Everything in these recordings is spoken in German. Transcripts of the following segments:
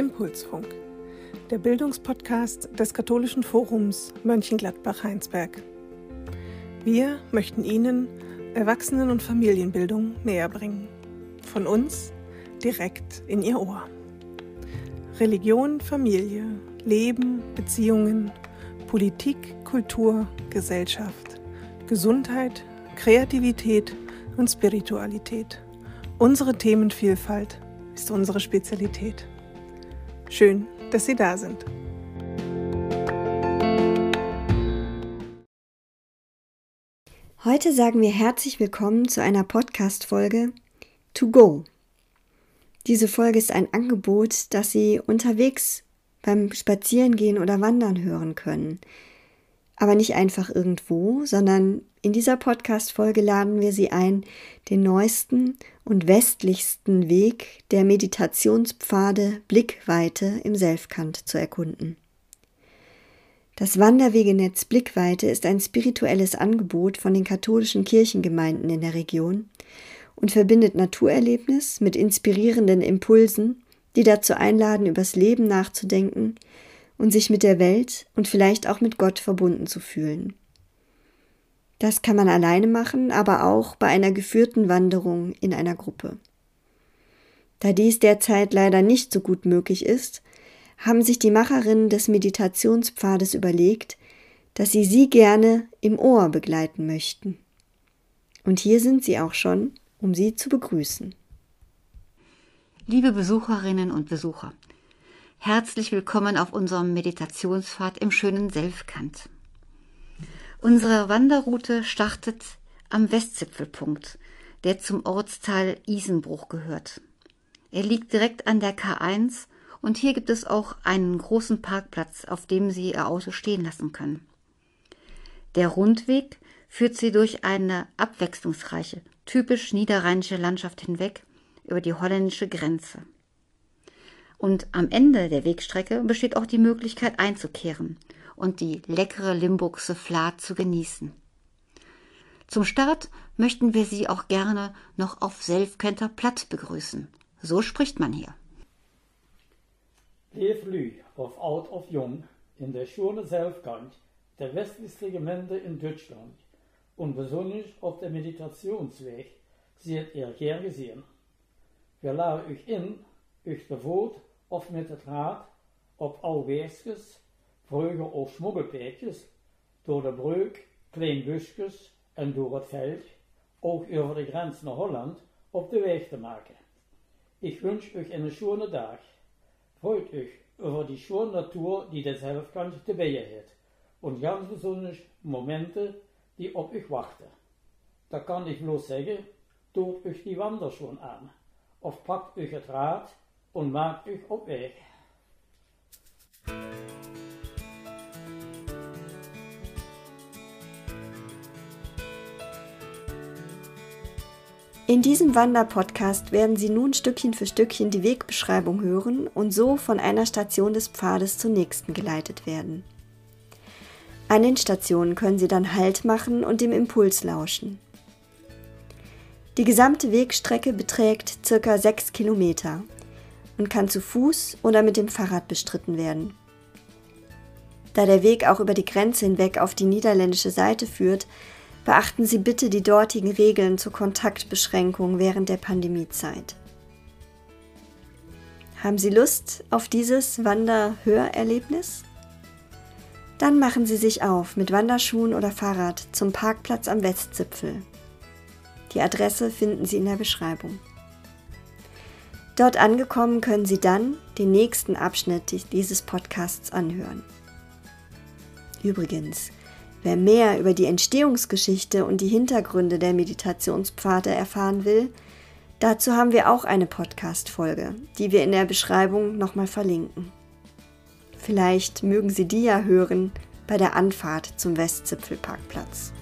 Impulsfunk, der Bildungspodcast des Katholischen Forums Mönchengladbach-Heinsberg. Wir möchten Ihnen Erwachsenen- und Familienbildung näher bringen. Von uns direkt in Ihr Ohr. Religion, Familie, Leben, Beziehungen, Politik, Kultur, Gesellschaft, Gesundheit, Kreativität und Spiritualität. Unsere Themenvielfalt ist unsere Spezialität. Schön, dass Sie da sind. Heute sagen wir herzlich willkommen zu einer Podcast-Folge To Go. Diese Folge ist ein Angebot, das Sie unterwegs beim Spazierengehen oder Wandern hören können. Aber nicht einfach irgendwo, sondern in dieser Podcast-Folge laden wir Sie ein, den neuesten und westlichsten Weg der Meditationspfade Blickweite im Selfkant zu erkunden. Das Wanderwegenetz Blickweite ist ein spirituelles Angebot von den katholischen Kirchengemeinden in der Region und verbindet Naturerlebnis mit inspirierenden Impulsen, die dazu einladen, übers Leben nachzudenken und sich mit der Welt und vielleicht auch mit Gott verbunden zu fühlen. Das kann man alleine machen, aber auch bei einer geführten Wanderung in einer Gruppe. Da dies derzeit leider nicht so gut möglich ist, haben sich die Macherinnen des Meditationspfades überlegt, dass sie sie gerne im Ohr begleiten möchten. Und hier sind sie auch schon, um sie zu begrüßen. Liebe Besucherinnen und Besucher, herzlich willkommen auf unserem Meditationspfad im schönen Selfkant. Unsere Wanderroute startet am Westzipfelpunkt, der zum Ortsteil Isenbruch gehört. Er liegt direkt an der K1 und hier gibt es auch einen großen Parkplatz, auf dem Sie Ihr Auto stehen lassen können. Der Rundweg führt Sie durch eine abwechslungsreiche, typisch niederrheinische Landschaft hinweg über die holländische Grenze. Und am Ende der Wegstrecke besteht auch die Möglichkeit einzukehren und die leckere Limburgse Flat zu genießen. Zum Start möchten wir Sie auch gerne noch auf Selfkenter Platt begrüßen. So spricht man hier. Leef Lü auf Out of Jung in der schönen Selfkant der westlichste Gemeinde in Deutschland und besonders auf der Meditationsweg seid ihr gern gesehen. Wir laden euch in, euch bewohnt auf mit het Rad op oude vroeger op smuggelpeetjes, door de breuk, klein busjes en door het veld, ook over de grens naar Holland, op de weg te maken. Ik wens u een schöne dag. Freut euch over die schöne Natur, die der Selfkant te bijen heeft. Und ganz besonders Momente, die op euch wachten. Da kann ich bloß sagen, tut euch die Wanderschuhe an. Of packt euch het Rad und macht euch op weg. In diesem Wanderpodcast werden Sie nun Stückchen für Stückchen die Wegbeschreibung hören und so von einer Station des Pfades zur nächsten geleitet werden. An den Stationen können Sie dann Halt machen und dem Impuls lauschen. Die gesamte Wegstrecke beträgt circa 6 Kilometer und kann zu Fuß oder mit dem Fahrrad bestritten werden. Da der Weg auch über die Grenze hinweg auf die niederländische Seite führt, Beachten Sie bitte die dortigen Regeln zur Kontaktbeschränkung während der Pandemiezeit. Haben Sie Lust auf dieses Wanderhörerlebnis? Dann machen Sie sich auf mit Wanderschuhen oder Fahrrad zum Parkplatz am Westzipfel. Die Adresse finden Sie in der Beschreibung. Dort angekommen können Sie dann den nächsten Abschnitt dieses Podcasts anhören. Übrigens, Wer mehr über die Entstehungsgeschichte und die Hintergründe der Meditationspfade erfahren will, dazu haben wir auch eine Podcast-Folge, die wir in der Beschreibung nochmal verlinken. Vielleicht mögen Sie die ja hören bei der Anfahrt zum Westzipfelparkplatz.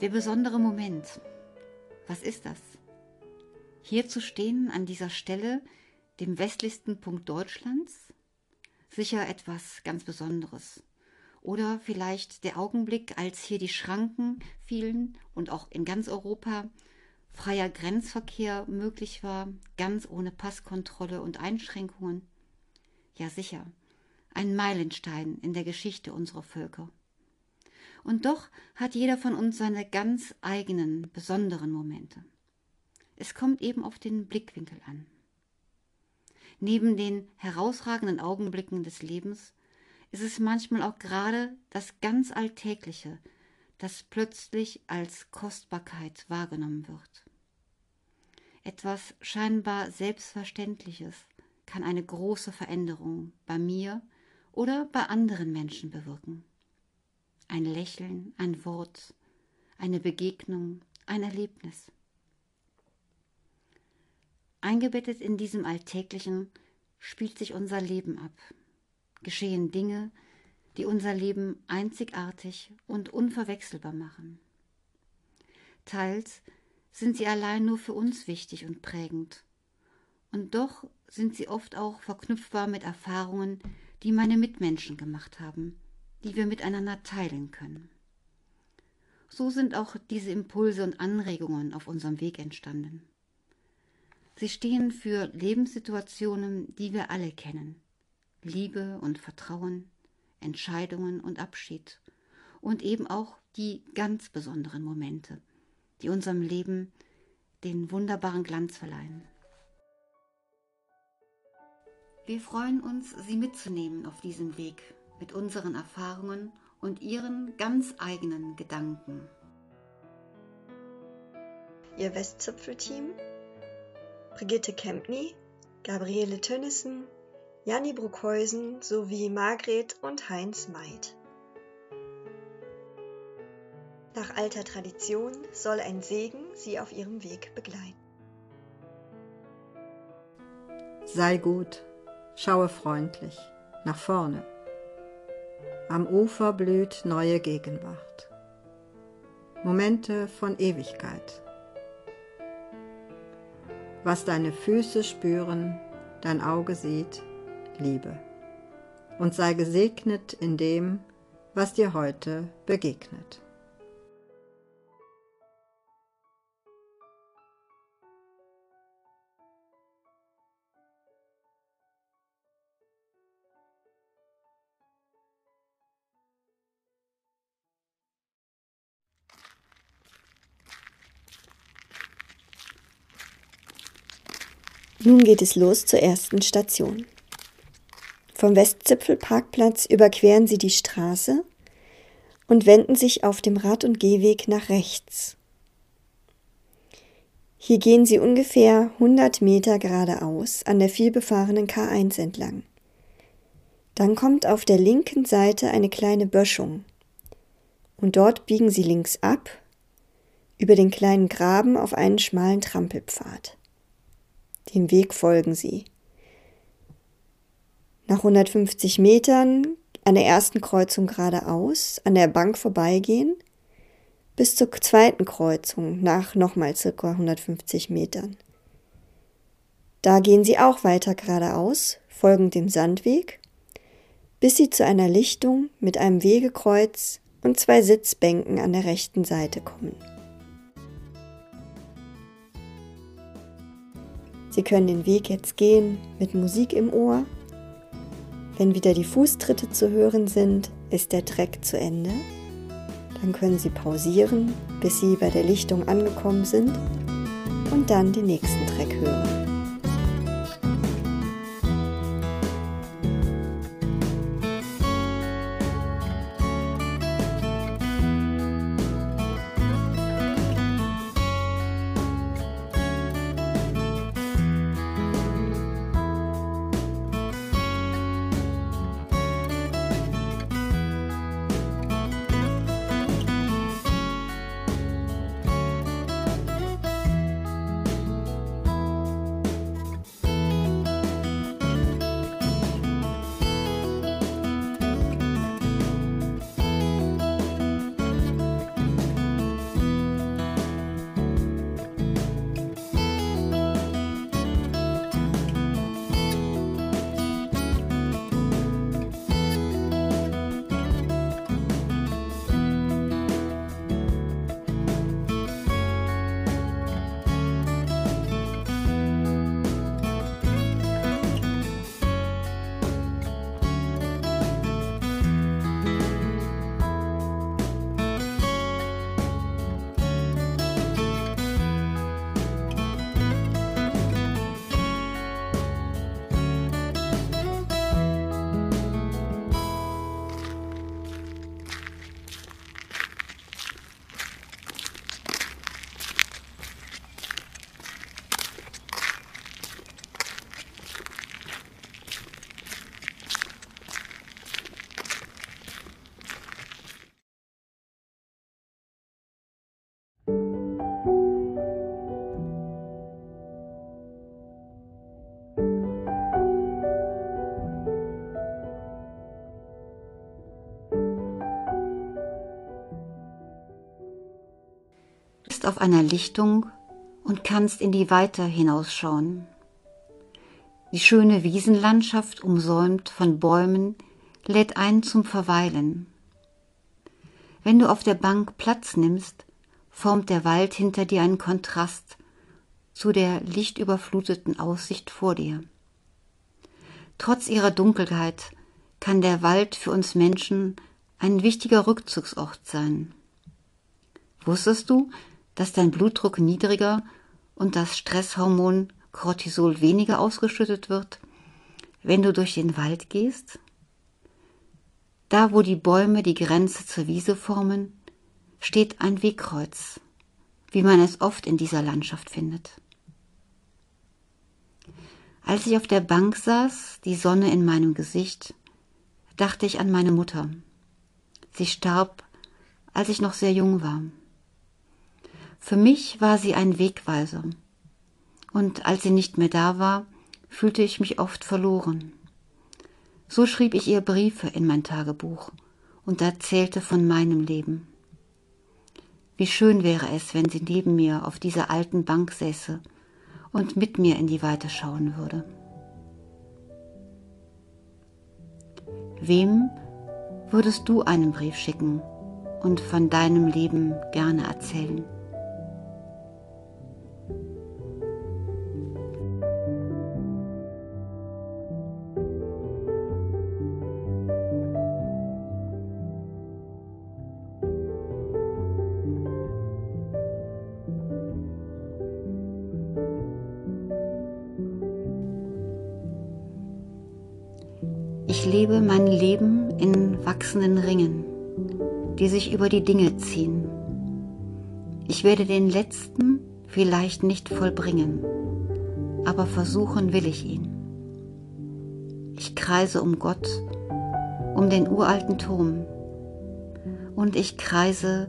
Der besondere Moment. Was ist das? Hier zu stehen an dieser Stelle, dem westlichsten Punkt Deutschlands? Sicher etwas ganz Besonderes. Oder vielleicht der Augenblick, als hier die Schranken fielen und auch in ganz Europa freier Grenzverkehr möglich war, ganz ohne Passkontrolle und Einschränkungen. Ja sicher, ein Meilenstein in der Geschichte unserer Völker. Und doch hat jeder von uns seine ganz eigenen, besonderen Momente. Es kommt eben auf den Blickwinkel an. Neben den herausragenden Augenblicken des Lebens ist es manchmal auch gerade das ganz Alltägliche, das plötzlich als Kostbarkeit wahrgenommen wird. Etwas scheinbar Selbstverständliches kann eine große Veränderung bei mir oder bei anderen Menschen bewirken. Ein Lächeln, ein Wort, eine Begegnung, ein Erlebnis. Eingebettet in diesem Alltäglichen spielt sich unser Leben ab, geschehen Dinge, die unser Leben einzigartig und unverwechselbar machen. Teils sind sie allein nur für uns wichtig und prägend, und doch sind sie oft auch verknüpfbar mit Erfahrungen, die meine Mitmenschen gemacht haben, die wir miteinander teilen können. So sind auch diese Impulse und Anregungen auf unserem Weg entstanden. Sie stehen für Lebenssituationen, die wir alle kennen. Liebe und Vertrauen, Entscheidungen und Abschied und eben auch die ganz besonderen Momente, die unserem Leben den wunderbaren Glanz verleihen. Wir freuen uns, Sie mitzunehmen auf diesem Weg mit unseren Erfahrungen und Ihren ganz eigenen Gedanken. Ihr Westzipfel-Team Brigitte Kempny, Gabriele Tönnissen, Janni Bruckheusen sowie Margret und Heinz Meid. Nach alter Tradition soll ein Segen sie auf ihrem Weg begleiten. Sei gut, schaue freundlich nach vorne. Am Ufer blüht neue Gegenwart. Momente von Ewigkeit was deine Füße spüren, dein Auge sieht, Liebe. Und sei gesegnet in dem, was dir heute begegnet. Nun geht es los zur ersten Station. Vom Westzipfelparkplatz überqueren Sie die Straße und wenden sich auf dem Rad- und Gehweg nach rechts. Hier gehen Sie ungefähr 100 Meter geradeaus an der vielbefahrenen K1 entlang. Dann kommt auf der linken Seite eine kleine Böschung und dort biegen Sie links ab über den kleinen Graben auf einen schmalen Trampelpfad. Dem Weg folgen sie. Nach 150 Metern an der ersten Kreuzung geradeaus, an der Bank vorbeigehen, bis zur zweiten Kreuzung nach nochmal circa 150 Metern. Da gehen sie auch weiter geradeaus, folgend dem Sandweg, bis sie zu einer Lichtung mit einem Wegekreuz und zwei Sitzbänken an der rechten Seite kommen. Sie können den Weg jetzt gehen mit Musik im Ohr. Wenn wieder die Fußtritte zu hören sind, ist der Treck zu Ende. Dann können Sie pausieren, bis Sie bei der Lichtung angekommen sind und dann den nächsten Treck hören. Auf einer Lichtung und kannst in die Weite hinausschauen. Die schöne Wiesenlandschaft, umsäumt von Bäumen, lädt ein zum Verweilen. Wenn du auf der Bank Platz nimmst, formt der Wald hinter dir einen Kontrast zu der lichtüberfluteten Aussicht vor dir. Trotz ihrer Dunkelheit kann der Wald für uns Menschen ein wichtiger Rückzugsort sein. Wusstest du, dass dein Blutdruck niedriger und das Stresshormon Cortisol weniger ausgeschüttet wird, wenn du durch den Wald gehst? Da, wo die Bäume die Grenze zur Wiese formen, steht ein Wegkreuz, wie man es oft in dieser Landschaft findet. Als ich auf der Bank saß, die Sonne in meinem Gesicht, dachte ich an meine Mutter. Sie starb, als ich noch sehr jung war. Für mich war sie ein Wegweiser, und als sie nicht mehr da war, fühlte ich mich oft verloren. So schrieb ich ihr Briefe in mein Tagebuch und erzählte von meinem Leben. Wie schön wäre es, wenn sie neben mir auf dieser alten Bank säße und mit mir in die Weite schauen würde. Wem würdest du einen Brief schicken und von deinem Leben gerne erzählen? Die sich über die Dinge ziehen. Ich werde den letzten vielleicht nicht vollbringen, aber versuchen will ich ihn. Ich kreise um Gott, um den uralten Turm, und ich kreise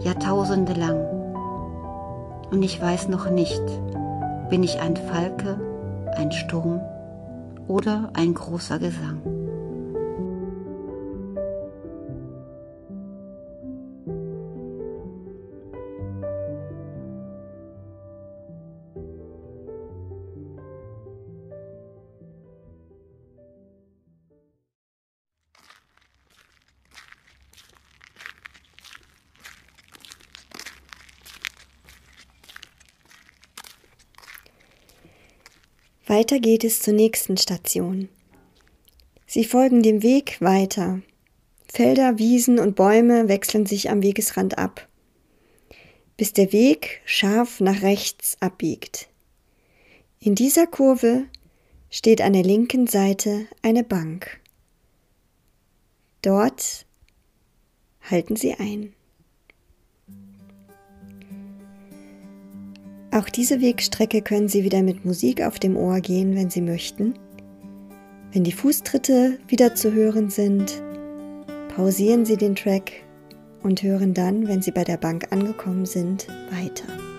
Jahrtausende lang. Und ich weiß noch nicht, bin ich ein Falke, ein Sturm oder ein großer Gesang. Weiter geht es zur nächsten Station. Sie folgen dem Weg weiter. Felder, Wiesen und Bäume wechseln sich am Wegesrand ab, bis der Weg scharf nach rechts abbiegt. In dieser Kurve steht an der linken Seite eine Bank. Dort halten Sie ein. Auch diese Wegstrecke können Sie wieder mit Musik auf dem Ohr gehen, wenn Sie möchten. Wenn die Fußtritte wieder zu hören sind, pausieren Sie den Track und hören dann, wenn Sie bei der Bank angekommen sind, weiter.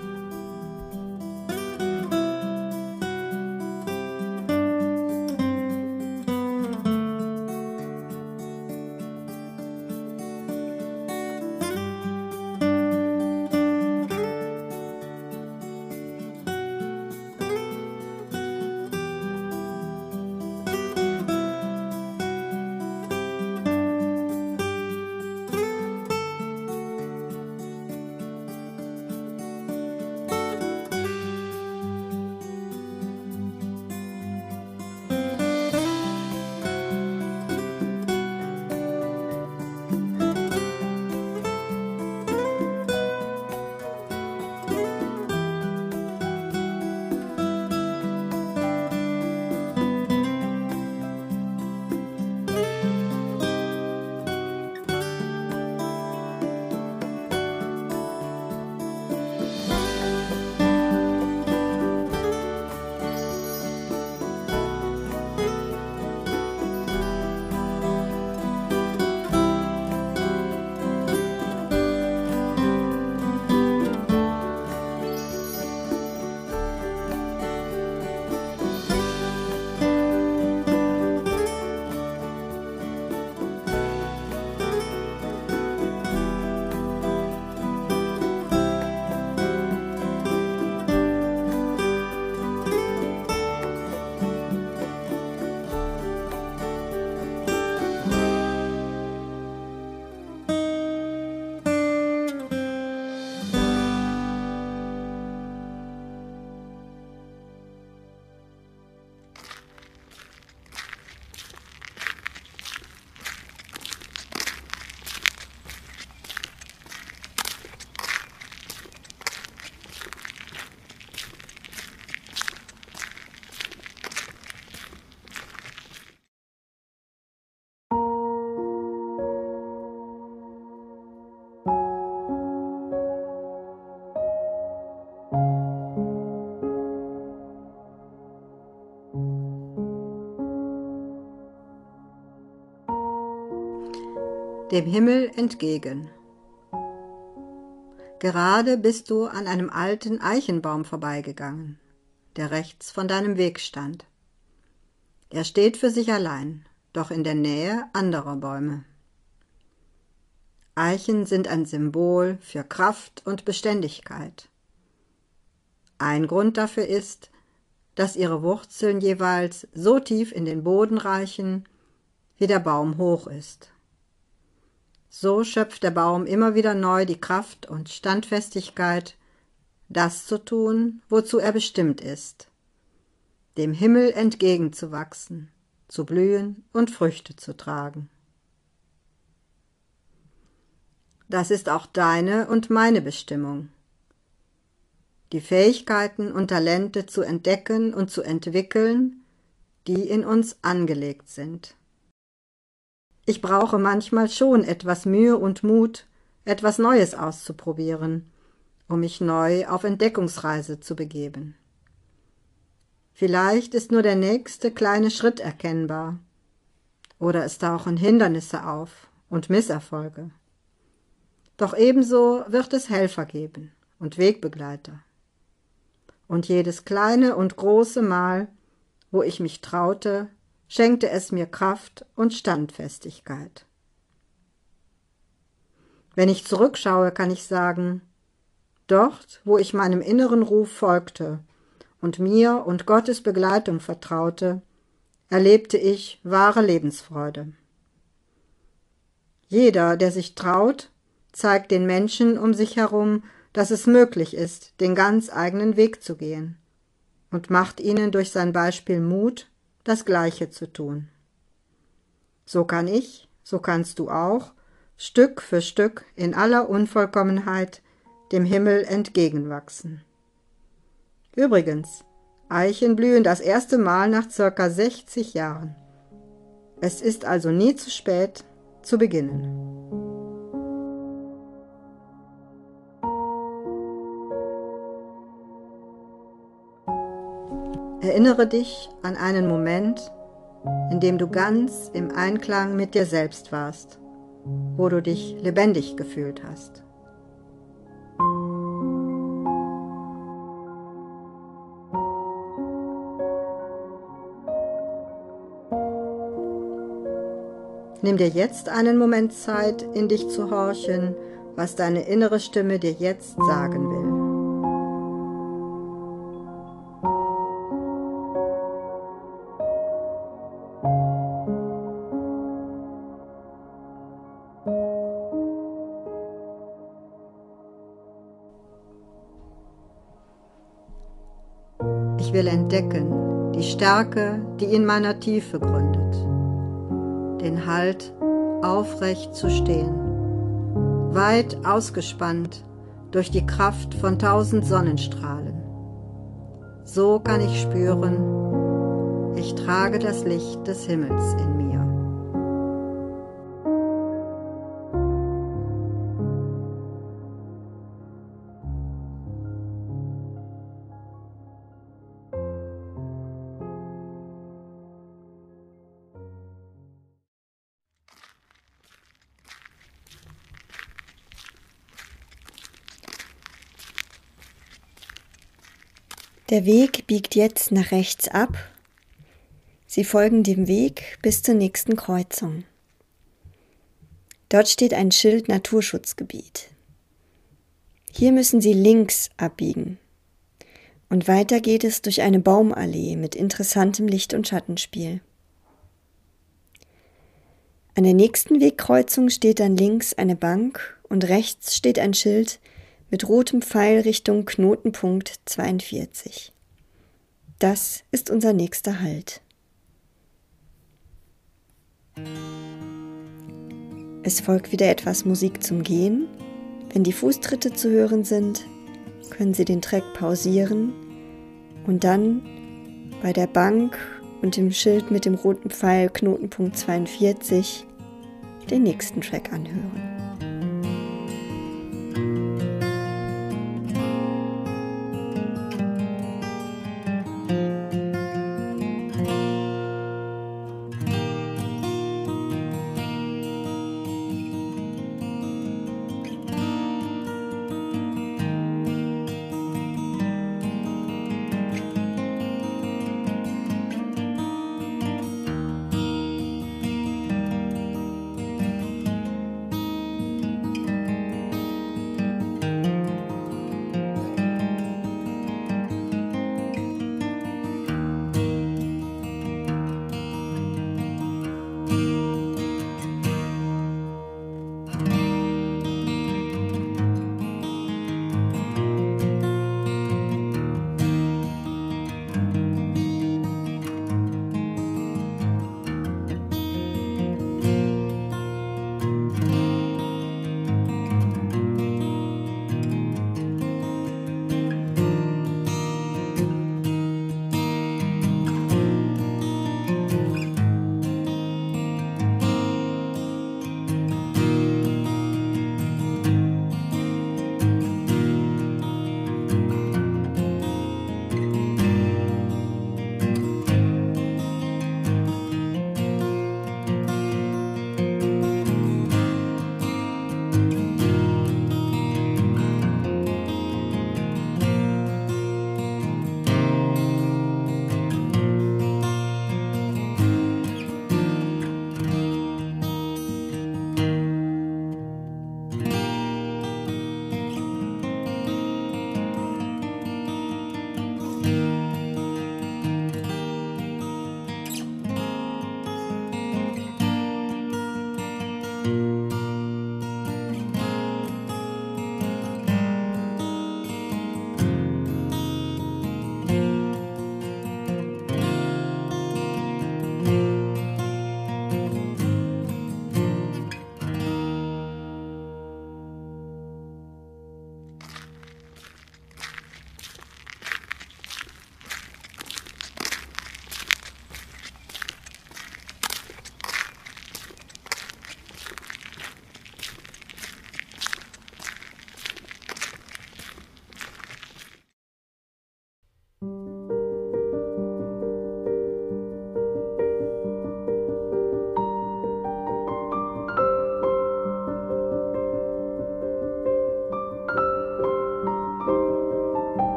Dem Himmel entgegen. Gerade bist du an einem alten Eichenbaum vorbeigegangen, der rechts von deinem Weg stand. Er steht für sich allein, doch in der Nähe anderer Bäume. Eichen sind ein Symbol für Kraft und Beständigkeit. Ein Grund dafür ist, dass ihre Wurzeln jeweils so tief in den Boden reichen, wie der Baum hoch ist. So schöpft der Baum immer wieder neu die Kraft und Standfestigkeit, das zu tun, wozu er bestimmt ist, dem Himmel entgegenzuwachsen, zu blühen und Früchte zu tragen. Das ist auch deine und meine Bestimmung. Die Fähigkeiten und Talente zu entdecken und zu entwickeln, die in uns angelegt sind. Ich brauche manchmal schon etwas Mühe und Mut, etwas Neues auszuprobieren, um mich neu auf Entdeckungsreise zu begeben. Vielleicht ist nur der nächste kleine Schritt erkennbar, oder es tauchen Hindernisse auf und Misserfolge. Doch ebenso wird es Helfer geben und Wegbegleiter. Und jedes kleine und große Mal, wo ich mich traute, schenkte es mir Kraft und Standfestigkeit. Wenn ich zurückschaue, kann ich sagen, dort, wo ich meinem inneren Ruf folgte und mir und Gottes Begleitung vertraute, erlebte ich wahre Lebensfreude. Jeder, der sich traut, zeigt den Menschen um sich herum, dass es möglich ist, den ganz eigenen Weg zu gehen, und macht ihnen durch sein Beispiel Mut das Gleiche zu tun. So kann ich, so kannst du auch, Stück für Stück in aller Unvollkommenheit dem Himmel entgegenwachsen. Übrigens, Eichen blühen das erste Mal nach circa 60 Jahren. Es ist also nie zu spät zu beginnen. Erinnere dich an einen Moment, in dem du ganz im Einklang mit dir selbst warst, wo du dich lebendig gefühlt hast. Nimm dir jetzt einen Moment Zeit, in dich zu horchen, was deine innere Stimme dir jetzt sagen will. Ich will entdecken die Stärke, die in meiner Tiefe gründet. Den Halt, aufrecht zu stehen. Weit ausgespannt durch die Kraft von tausend Sonnenstrahlen. So kann ich spüren, ich trage das Licht des Himmels in mir. Der Weg biegt jetzt nach rechts ab. Sie folgen dem Weg bis zur nächsten Kreuzung. Dort steht ein Schild Naturschutzgebiet. Hier müssen Sie links abbiegen. Und weiter geht es durch eine Baumallee mit interessantem Licht- und Schattenspiel. An der nächsten Wegkreuzung steht dann links eine Bank und rechts steht ein Schild mit rotem Pfeil Richtung Knotenpunkt 42. Das ist unser nächster Halt. Es folgt wieder etwas Musik zum Gehen. Wenn die Fußtritte zu hören sind, können Sie den Track pausieren und dann bei der Bank und dem Schild mit dem roten Pfeil Knotenpunkt 42 den nächsten Track anhören.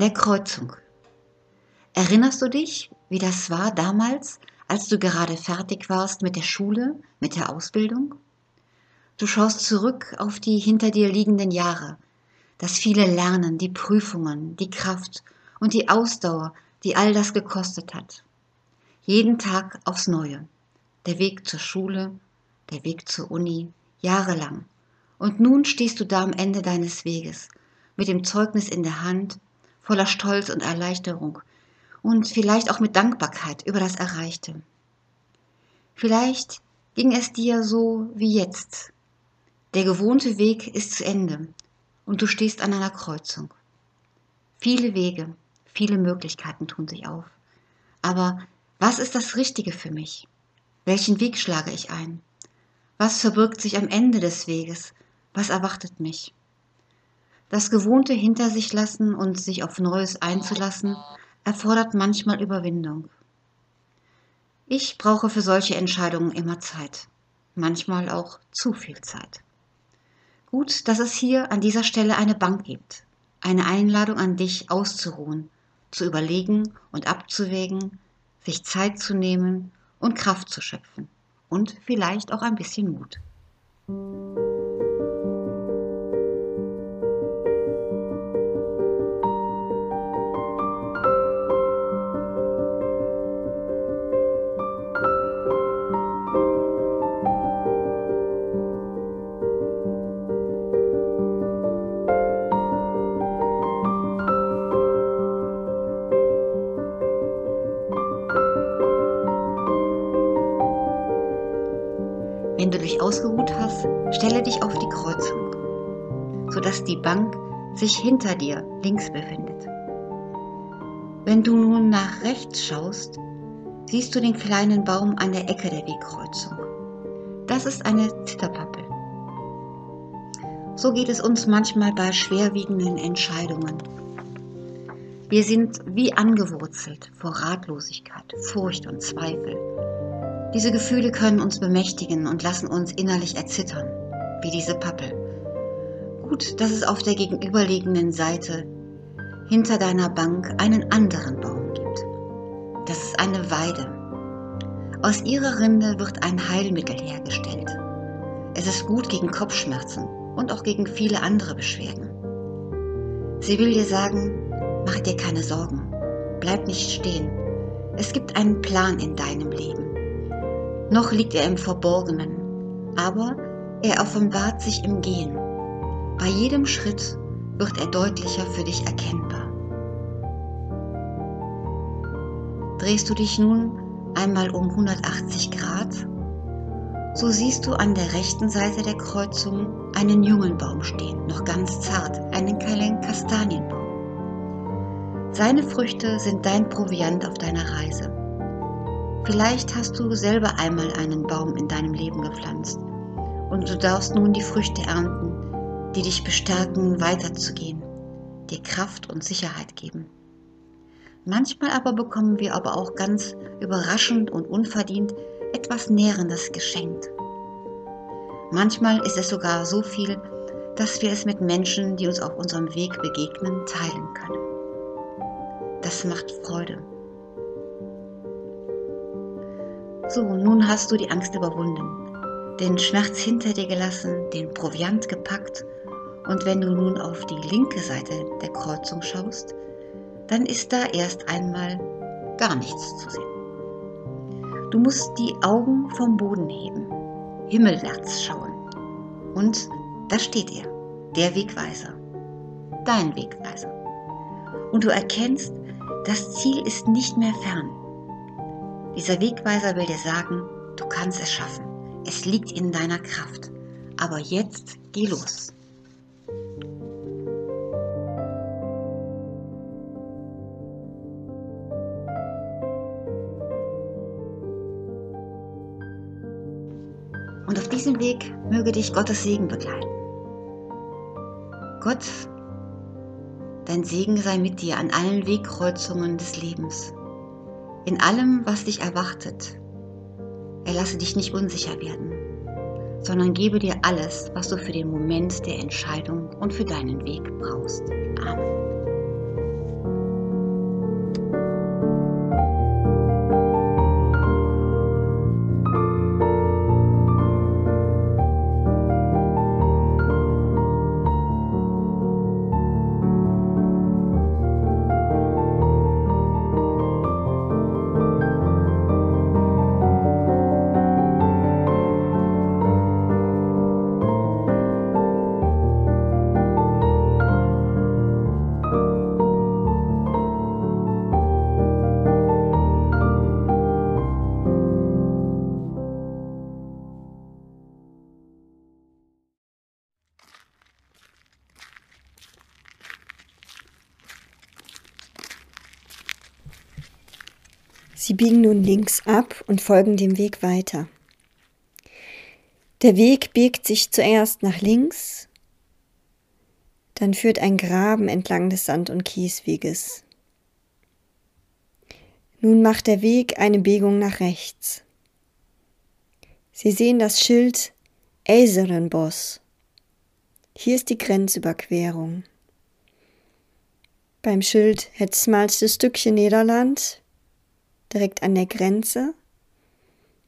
Der Kreuzung. Erinnerst du dich, wie das war damals, als du gerade fertig warst mit der Schule, mit der Ausbildung? Du schaust zurück auf die hinter dir liegenden Jahre, das viele Lernen, die Prüfungen, die Kraft und die Ausdauer, die all das gekostet hat. Jeden Tag aufs Neue. Der Weg zur Schule, der Weg zur Uni, jahrelang. Und nun stehst du da am Ende deines Weges, mit dem Zeugnis in der Hand, voller Stolz und Erleichterung und vielleicht auch mit Dankbarkeit über das Erreichte. Vielleicht ging es dir so wie jetzt. Der gewohnte Weg ist zu Ende und du stehst an einer Kreuzung. Viele Wege, viele Möglichkeiten tun sich auf. Aber was ist das Richtige für mich? Welchen Weg schlage ich ein? Was verbirgt sich am Ende des Weges? Was erwartet mich? Das Gewohnte hinter sich lassen und sich auf Neues einzulassen, erfordert manchmal Überwindung. Ich brauche für solche Entscheidungen immer Zeit, manchmal auch zu viel Zeit. Gut, dass es hier an dieser Stelle eine Bank gibt, eine Einladung an dich auszuruhen, zu überlegen und abzuwägen, sich Zeit zu nehmen und Kraft zu schöpfen und vielleicht auch ein bisschen Mut. Dich ausgeruht hast, stelle dich auf die Kreuzung, sodass die Bank sich hinter dir links befindet. Wenn du nun nach rechts schaust, siehst du den kleinen Baum an der Ecke der Wegkreuzung. Das ist eine Zitterpappel. So geht es uns manchmal bei schwerwiegenden Entscheidungen. Wir sind wie angewurzelt vor Ratlosigkeit, Furcht und Zweifel diese Gefühle können uns bemächtigen und lassen uns innerlich erzittern, wie diese Pappel. Gut, dass es auf der gegenüberliegenden Seite hinter deiner Bank einen anderen Baum gibt. Das ist eine Weide. Aus ihrer Rinde wird ein Heilmittel hergestellt. Es ist gut gegen Kopfschmerzen und auch gegen viele andere Beschwerden. Sie will dir sagen, mach dir keine Sorgen, bleib nicht stehen. Es gibt einen Plan in deinem Leben. Noch liegt er im Verborgenen, aber er offenbart sich im Gehen. Bei jedem Schritt wird er deutlicher für dich erkennbar. Drehst du dich nun einmal um 180 Grad, so siehst du an der rechten Seite der Kreuzung einen jungen Baum stehen, noch ganz zart, einen kleinen Kastanienbaum. Seine Früchte sind dein Proviant auf deiner Reise. Vielleicht hast du selber einmal einen Baum in deinem Leben gepflanzt und du darfst nun die Früchte ernten, die dich bestärken, weiterzugehen, dir Kraft und Sicherheit geben. Manchmal aber bekommen wir aber auch ganz überraschend und unverdient etwas Nährendes geschenkt. Manchmal ist es sogar so viel, dass wir es mit Menschen, die uns auf unserem Weg begegnen, teilen können. Das macht Freude. So, nun hast du die Angst überwunden, den Schmerz hinter dir gelassen, den Proviant gepackt und wenn du nun auf die linke Seite der Kreuzung schaust, dann ist da erst einmal gar nichts zu sehen. Du musst die Augen vom Boden heben, himmelwärts schauen. Und da steht er, der Wegweiser, dein Wegweiser. Und du erkennst, das Ziel ist nicht mehr fern. Dieser Wegweiser will dir sagen, du kannst es schaffen. Es liegt in deiner Kraft. Aber jetzt geh los. Und auf diesem Weg möge dich Gottes Segen begleiten. Gott, dein Segen sei mit dir an allen Wegkreuzungen des Lebens in allem, was dich erwartet. Er lasse dich nicht unsicher werden, sondern gebe dir alles, was du für den Moment der Entscheidung und für deinen Weg brauchst. Amen. Biegen nun links ab und folgen dem Weg weiter. Der Weg biegt sich zuerst nach links, dann führt ein Graben entlang des Sand- und Kiesweges. Nun macht der Weg eine Biegung nach rechts. Sie sehen das Schild Eiserenboss. Hier ist die Grenzüberquerung. Beim Schild het smalste Stückchen Niederland, direkt an der Grenze,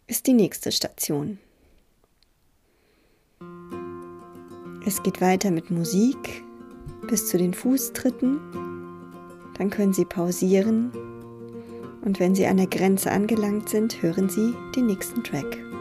ist die nächste Station. Es geht weiter mit Musik bis zu den Fußtritten. Dann können Sie pausieren und wenn Sie an der Grenze angelangt sind, hören Sie den nächsten Track.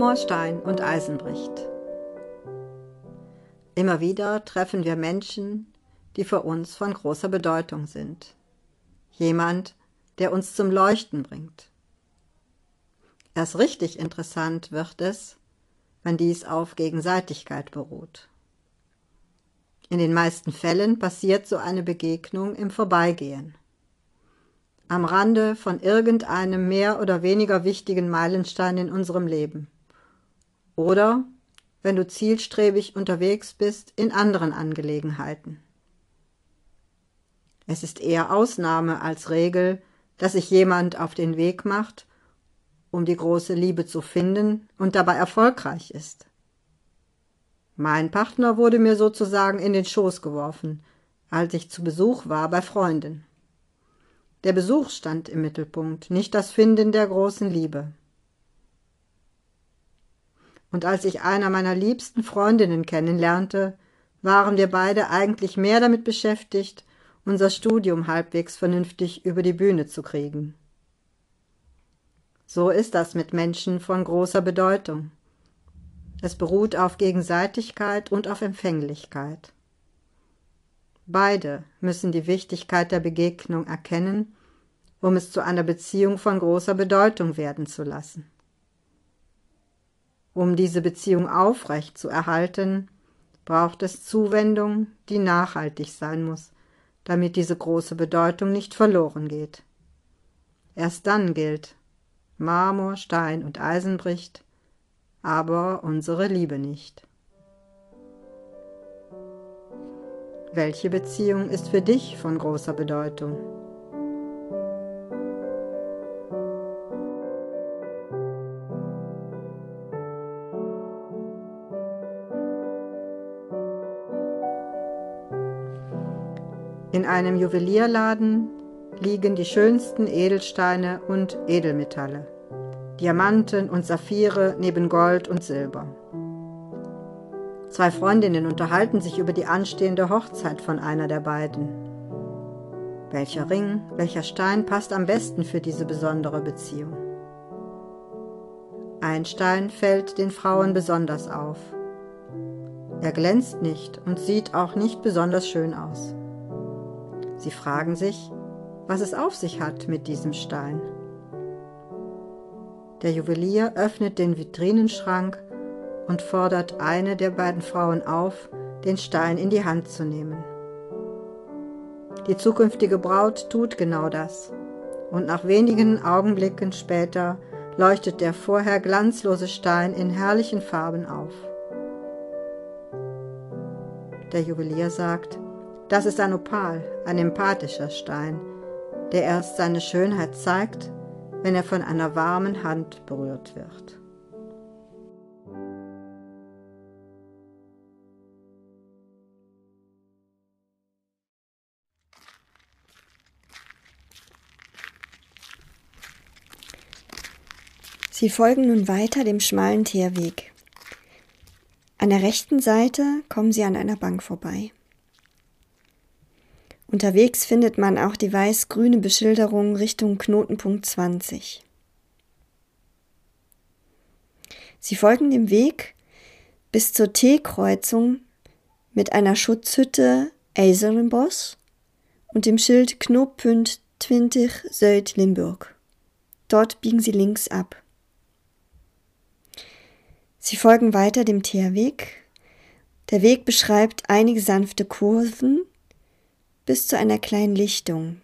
Marmor, Stein und Eisen bricht. Immer wieder treffen wir Menschen, die für uns von großer Bedeutung sind. Jemand, der uns zum Leuchten bringt. Erst richtig interessant wird es, wenn dies auf Gegenseitigkeit beruht. In den meisten Fällen passiert so eine Begegnung im Vorbeigehen. Am Rande von irgendeinem mehr oder weniger wichtigen Meilenstein in unserem Leben. Oder, wenn du zielstrebig unterwegs bist, in anderen Angelegenheiten. Es ist eher Ausnahme als Regel, dass sich jemand auf den Weg macht, um die große Liebe zu finden und dabei erfolgreich ist. Mein Partner wurde mir sozusagen in den Schoß geworfen, als ich zu Besuch war bei Freunden. Der Besuch stand im Mittelpunkt, nicht das Finden der großen Liebe. Und als ich einer meiner liebsten Freundinnen kennenlernte, waren wir beide eigentlich mehr damit beschäftigt, unser Studium halbwegs vernünftig über die Bühne zu kriegen. So ist das mit Menschen von großer Bedeutung. Es beruht auf Gegenseitigkeit und auf Empfänglichkeit. Beide müssen die Wichtigkeit der Begegnung erkennen, um es zu einer Beziehung von großer Bedeutung werden zu lassen. Um diese Beziehung aufrecht zu erhalten, braucht es Zuwendung, die nachhaltig sein muss, damit diese große Bedeutung nicht verloren geht. Erst dann gilt, Marmor, Stein und Eisen bricht, aber unsere Liebe nicht. Welche Beziehung ist für dich von großer Bedeutung? In einem Juwelierladen liegen die schönsten Edelsteine und Edelmetalle, Diamanten und Saphire neben Gold und Silber. Zwei Freundinnen unterhalten sich über die anstehende Hochzeit von einer der beiden. Welcher Ring, welcher Stein passt am besten für diese besondere Beziehung? Ein Stein fällt den Frauen besonders auf. Er glänzt nicht und sieht auch nicht besonders schön aus. Sie fragen sich, was es auf sich hat mit diesem Stein. Der Juwelier öffnet den Vitrinenschrank und fordert eine der beiden Frauen auf, den Stein in die Hand zu nehmen. Die zukünftige Braut tut genau das, und nach wenigen Augenblicken später leuchtet der vorher glanzlose Stein in herrlichen Farben auf. Der Juwelier sagt, das ist ein Opal, ein empathischer Stein, der erst seine Schönheit zeigt, wenn er von einer warmen Hand berührt wird. Sie folgen nun weiter dem schmalen Teerweg. An der rechten Seite kommen Sie an einer Bank vorbei. Unterwegs findet man auch die weiß-grüne Beschilderung Richtung Knotenpunkt 20. Sie folgen dem Weg bis zur T-Kreuzung mit einer Schutzhütte Eiserenbosch und dem Schild Knoppünd 20 Süd-Limburg. Dort biegen Sie links ab. Sie folgen weiter dem Teerweg. Der Weg beschreibt einige sanfte Kurven bis zu einer kleinen Lichtung,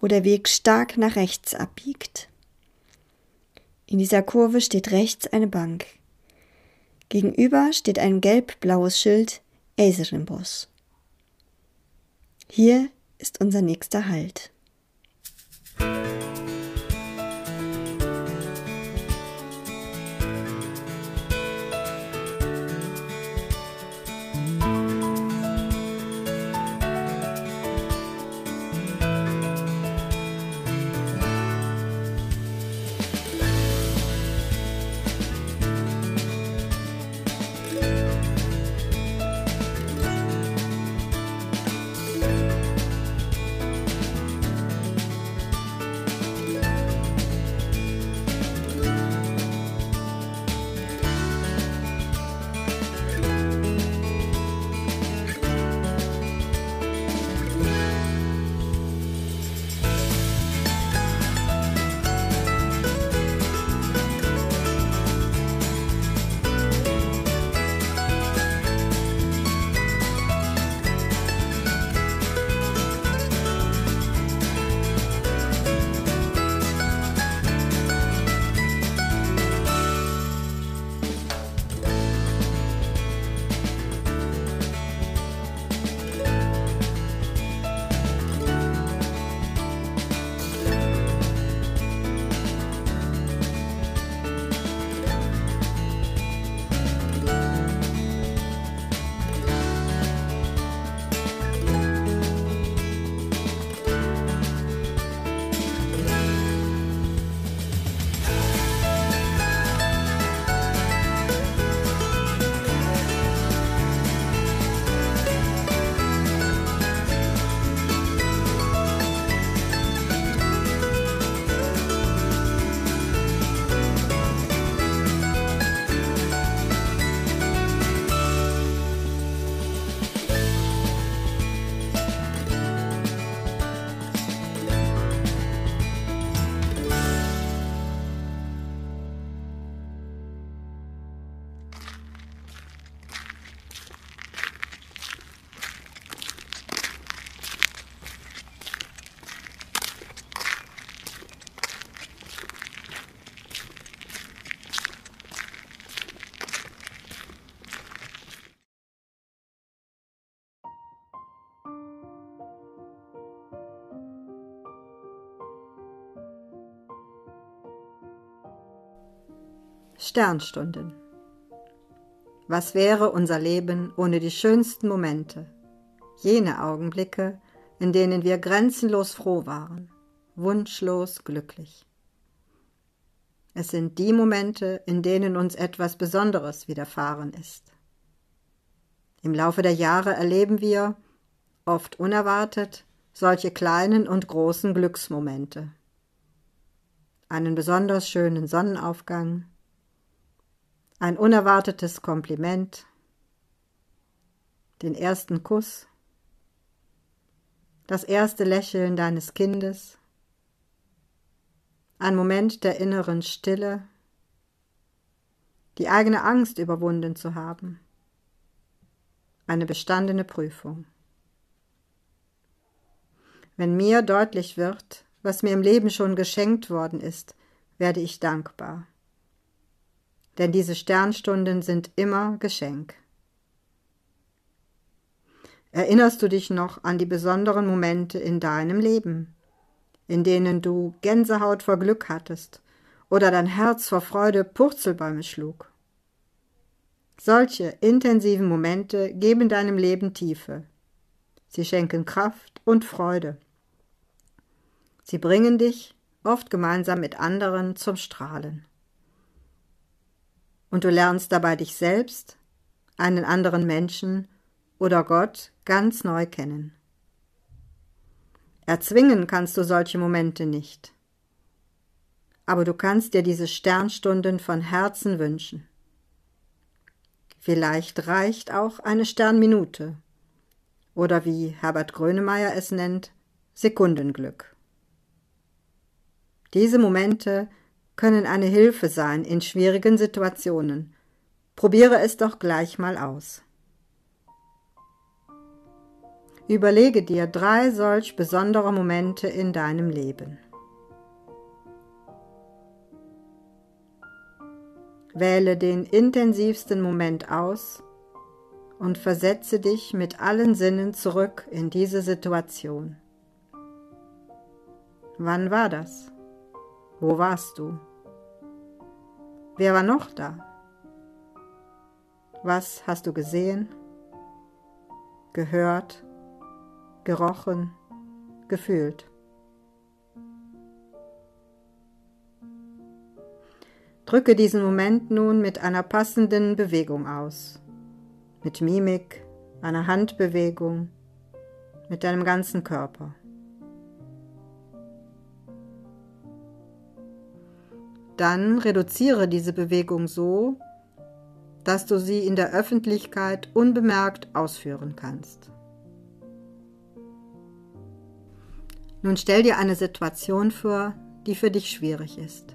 wo der Weg stark nach rechts abbiegt. In dieser Kurve steht rechts eine Bank. Gegenüber steht ein gelb-blaues Schild Eiserenboss. Hier ist unser nächster Halt. Sternstunden. Was wäre unser Leben ohne die schönsten Momente, jene Augenblicke, in denen wir grenzenlos froh waren, wunschlos glücklich. Es sind die Momente, in denen uns etwas Besonderes widerfahren ist. Im Laufe der Jahre erleben wir, oft unerwartet, solche kleinen und großen Glücksmomente. Einen besonders schönen Sonnenaufgang, ein unerwartetes Kompliment, den ersten Kuss, das erste Lächeln deines Kindes, ein Moment der inneren Stille, die eigene Angst überwunden zu haben, eine bestandene Prüfung. Wenn mir deutlich wird, was mir im Leben schon geschenkt worden ist, werde ich dankbar. Denn diese Sternstunden sind immer Geschenk. Erinnerst du dich noch an die besonderen Momente in deinem Leben, in denen du Gänsehaut vor Glück hattest oder dein Herz vor Freude Purzelbäume schlug? Solche intensiven Momente geben deinem Leben Tiefe. Sie schenken Kraft und Freude. Sie bringen dich, oft gemeinsam mit anderen, zum Strahlen. Und du lernst dabei dich selbst, einen anderen Menschen oder Gott ganz neu kennen. Erzwingen kannst du solche Momente nicht. Aber du kannst dir diese Sternstunden von Herzen wünschen. Vielleicht reicht auch eine Sternminute oder wie Herbert Grönemeyer es nennt, Sekundenglück. Diese Momente können eine Hilfe sein in schwierigen Situationen. Probiere es doch gleich mal aus. Überlege dir drei solch besondere Momente in deinem Leben. Wähle den intensivsten Moment aus und versetze dich mit allen Sinnen zurück in diese Situation. Wann war das? Wo warst du? Wer war noch da? Was hast du gesehen, gehört gerochen, gefühlt. Drücke diesen Moment nun mit einer passenden Bewegung aus, mit Mimik, einer Handbewegung, mit deinem ganzen Körper. Dann reduziere diese Bewegung so, dass du sie in der Öffentlichkeit unbemerkt ausführen kannst. Nun stell dir eine Situation vor, die für dich schwierig ist.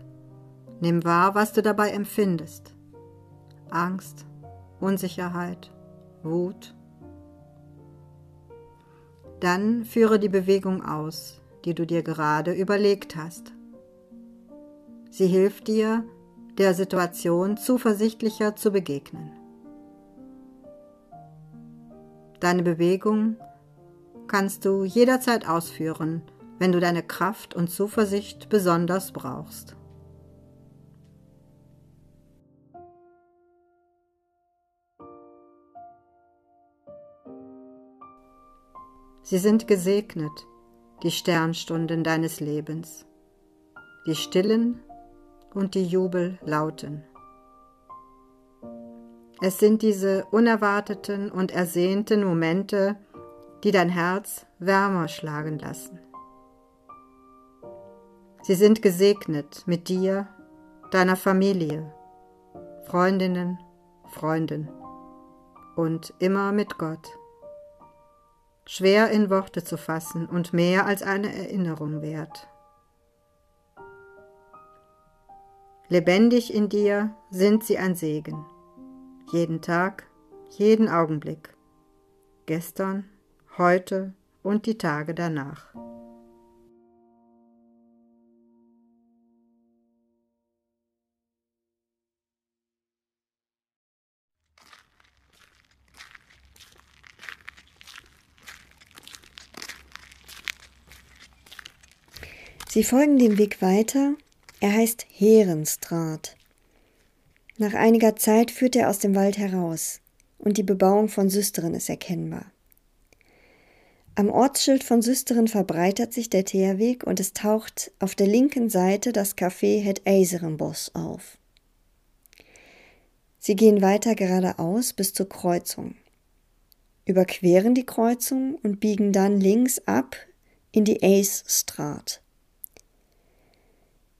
Nimm wahr, was du dabei empfindest. Angst, Unsicherheit, Wut. Dann führe die Bewegung aus, die du dir gerade überlegt hast. Sie hilft dir, der Situation zuversichtlicher zu begegnen. Deine Bewegung kannst du jederzeit ausführen, wenn du deine Kraft und Zuversicht besonders brauchst. Sie sind gesegnet, die Sternstunden deines Lebens, die stillen und die Jubellauten. Es sind diese unerwarteten und ersehnten Momente, die dein Herz wärmer schlagen lassen. Sie sind gesegnet mit dir, deiner Familie, Freundinnen, Freunden und immer mit Gott. Schwer in Worte zu fassen und mehr als eine Erinnerung wert. Lebendig in dir sind sie ein Segen. Jeden Tag, jeden Augenblick. Gestern, heute und die Tage danach. Sie folgen dem Weg weiter. Er heißt Herenstraat. Nach einiger Zeit führt er aus dem Wald heraus und die Bebauung von Süsteren ist erkennbar. Am Ortsschild von Süsteren verbreitert sich der Teerweg und es taucht auf der linken Seite das Café Het Eiserenbos auf. Sie gehen weiter geradeaus bis zur Kreuzung, überqueren die Kreuzung und biegen dann links ab in die Ace-Straat.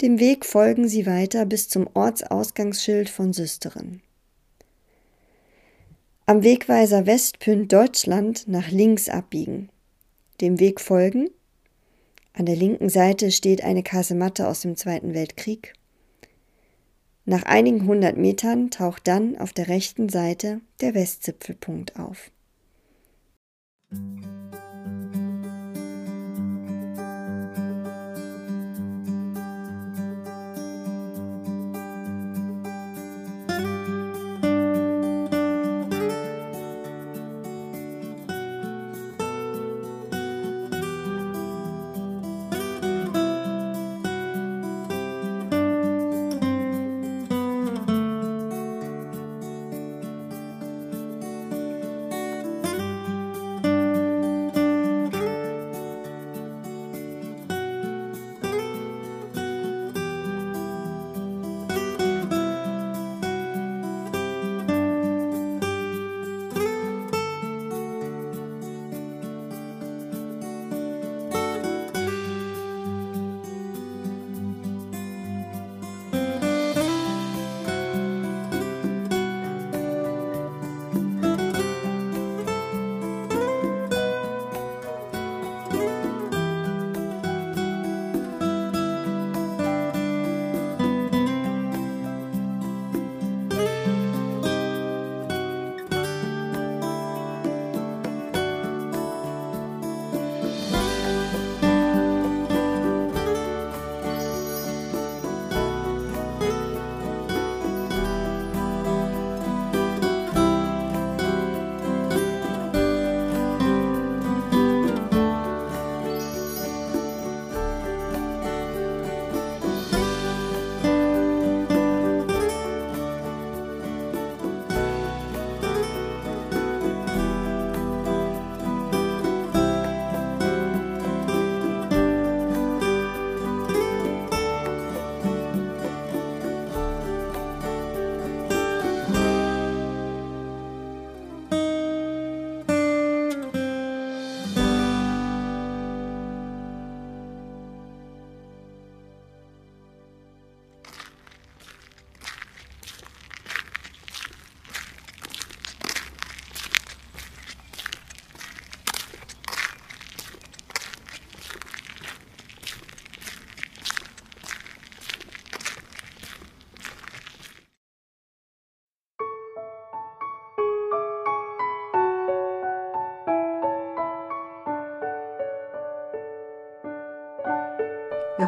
Dem Weg folgen sie weiter bis zum Ortsausgangsschild von Süsteren. Am Wegweiser Westpünd Deutschland nach links abbiegen dem Weg folgen. An der linken Seite steht eine Kasematte aus dem Zweiten Weltkrieg. Nach einigen hundert Metern taucht dann auf der rechten Seite der Westzipfelpunkt auf.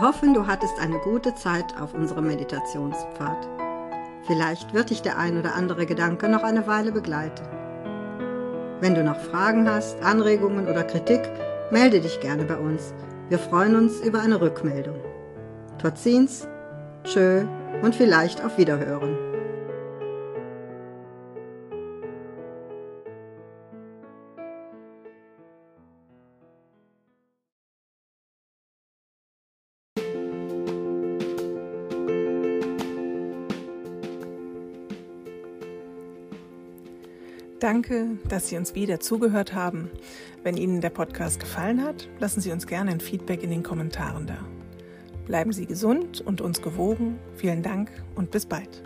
Wir hoffen, du hattest eine gute Zeit auf unserem Meditationspfad. Vielleicht wird dich der ein oder andere Gedanke noch eine Weile begleiten. Wenn du noch Fragen hast, Anregungen oder Kritik, melde dich gerne bei uns. Wir freuen uns über eine Rückmeldung. Totzins, tschö und vielleicht auf Wiederhören. Danke, dass Sie uns wieder zugehört haben. Wenn Ihnen der Podcast gefallen hat, lassen Sie uns gerne ein Feedback in den Kommentaren da. Bleiben Sie gesund und uns gewogen. Vielen Dank und bis bald.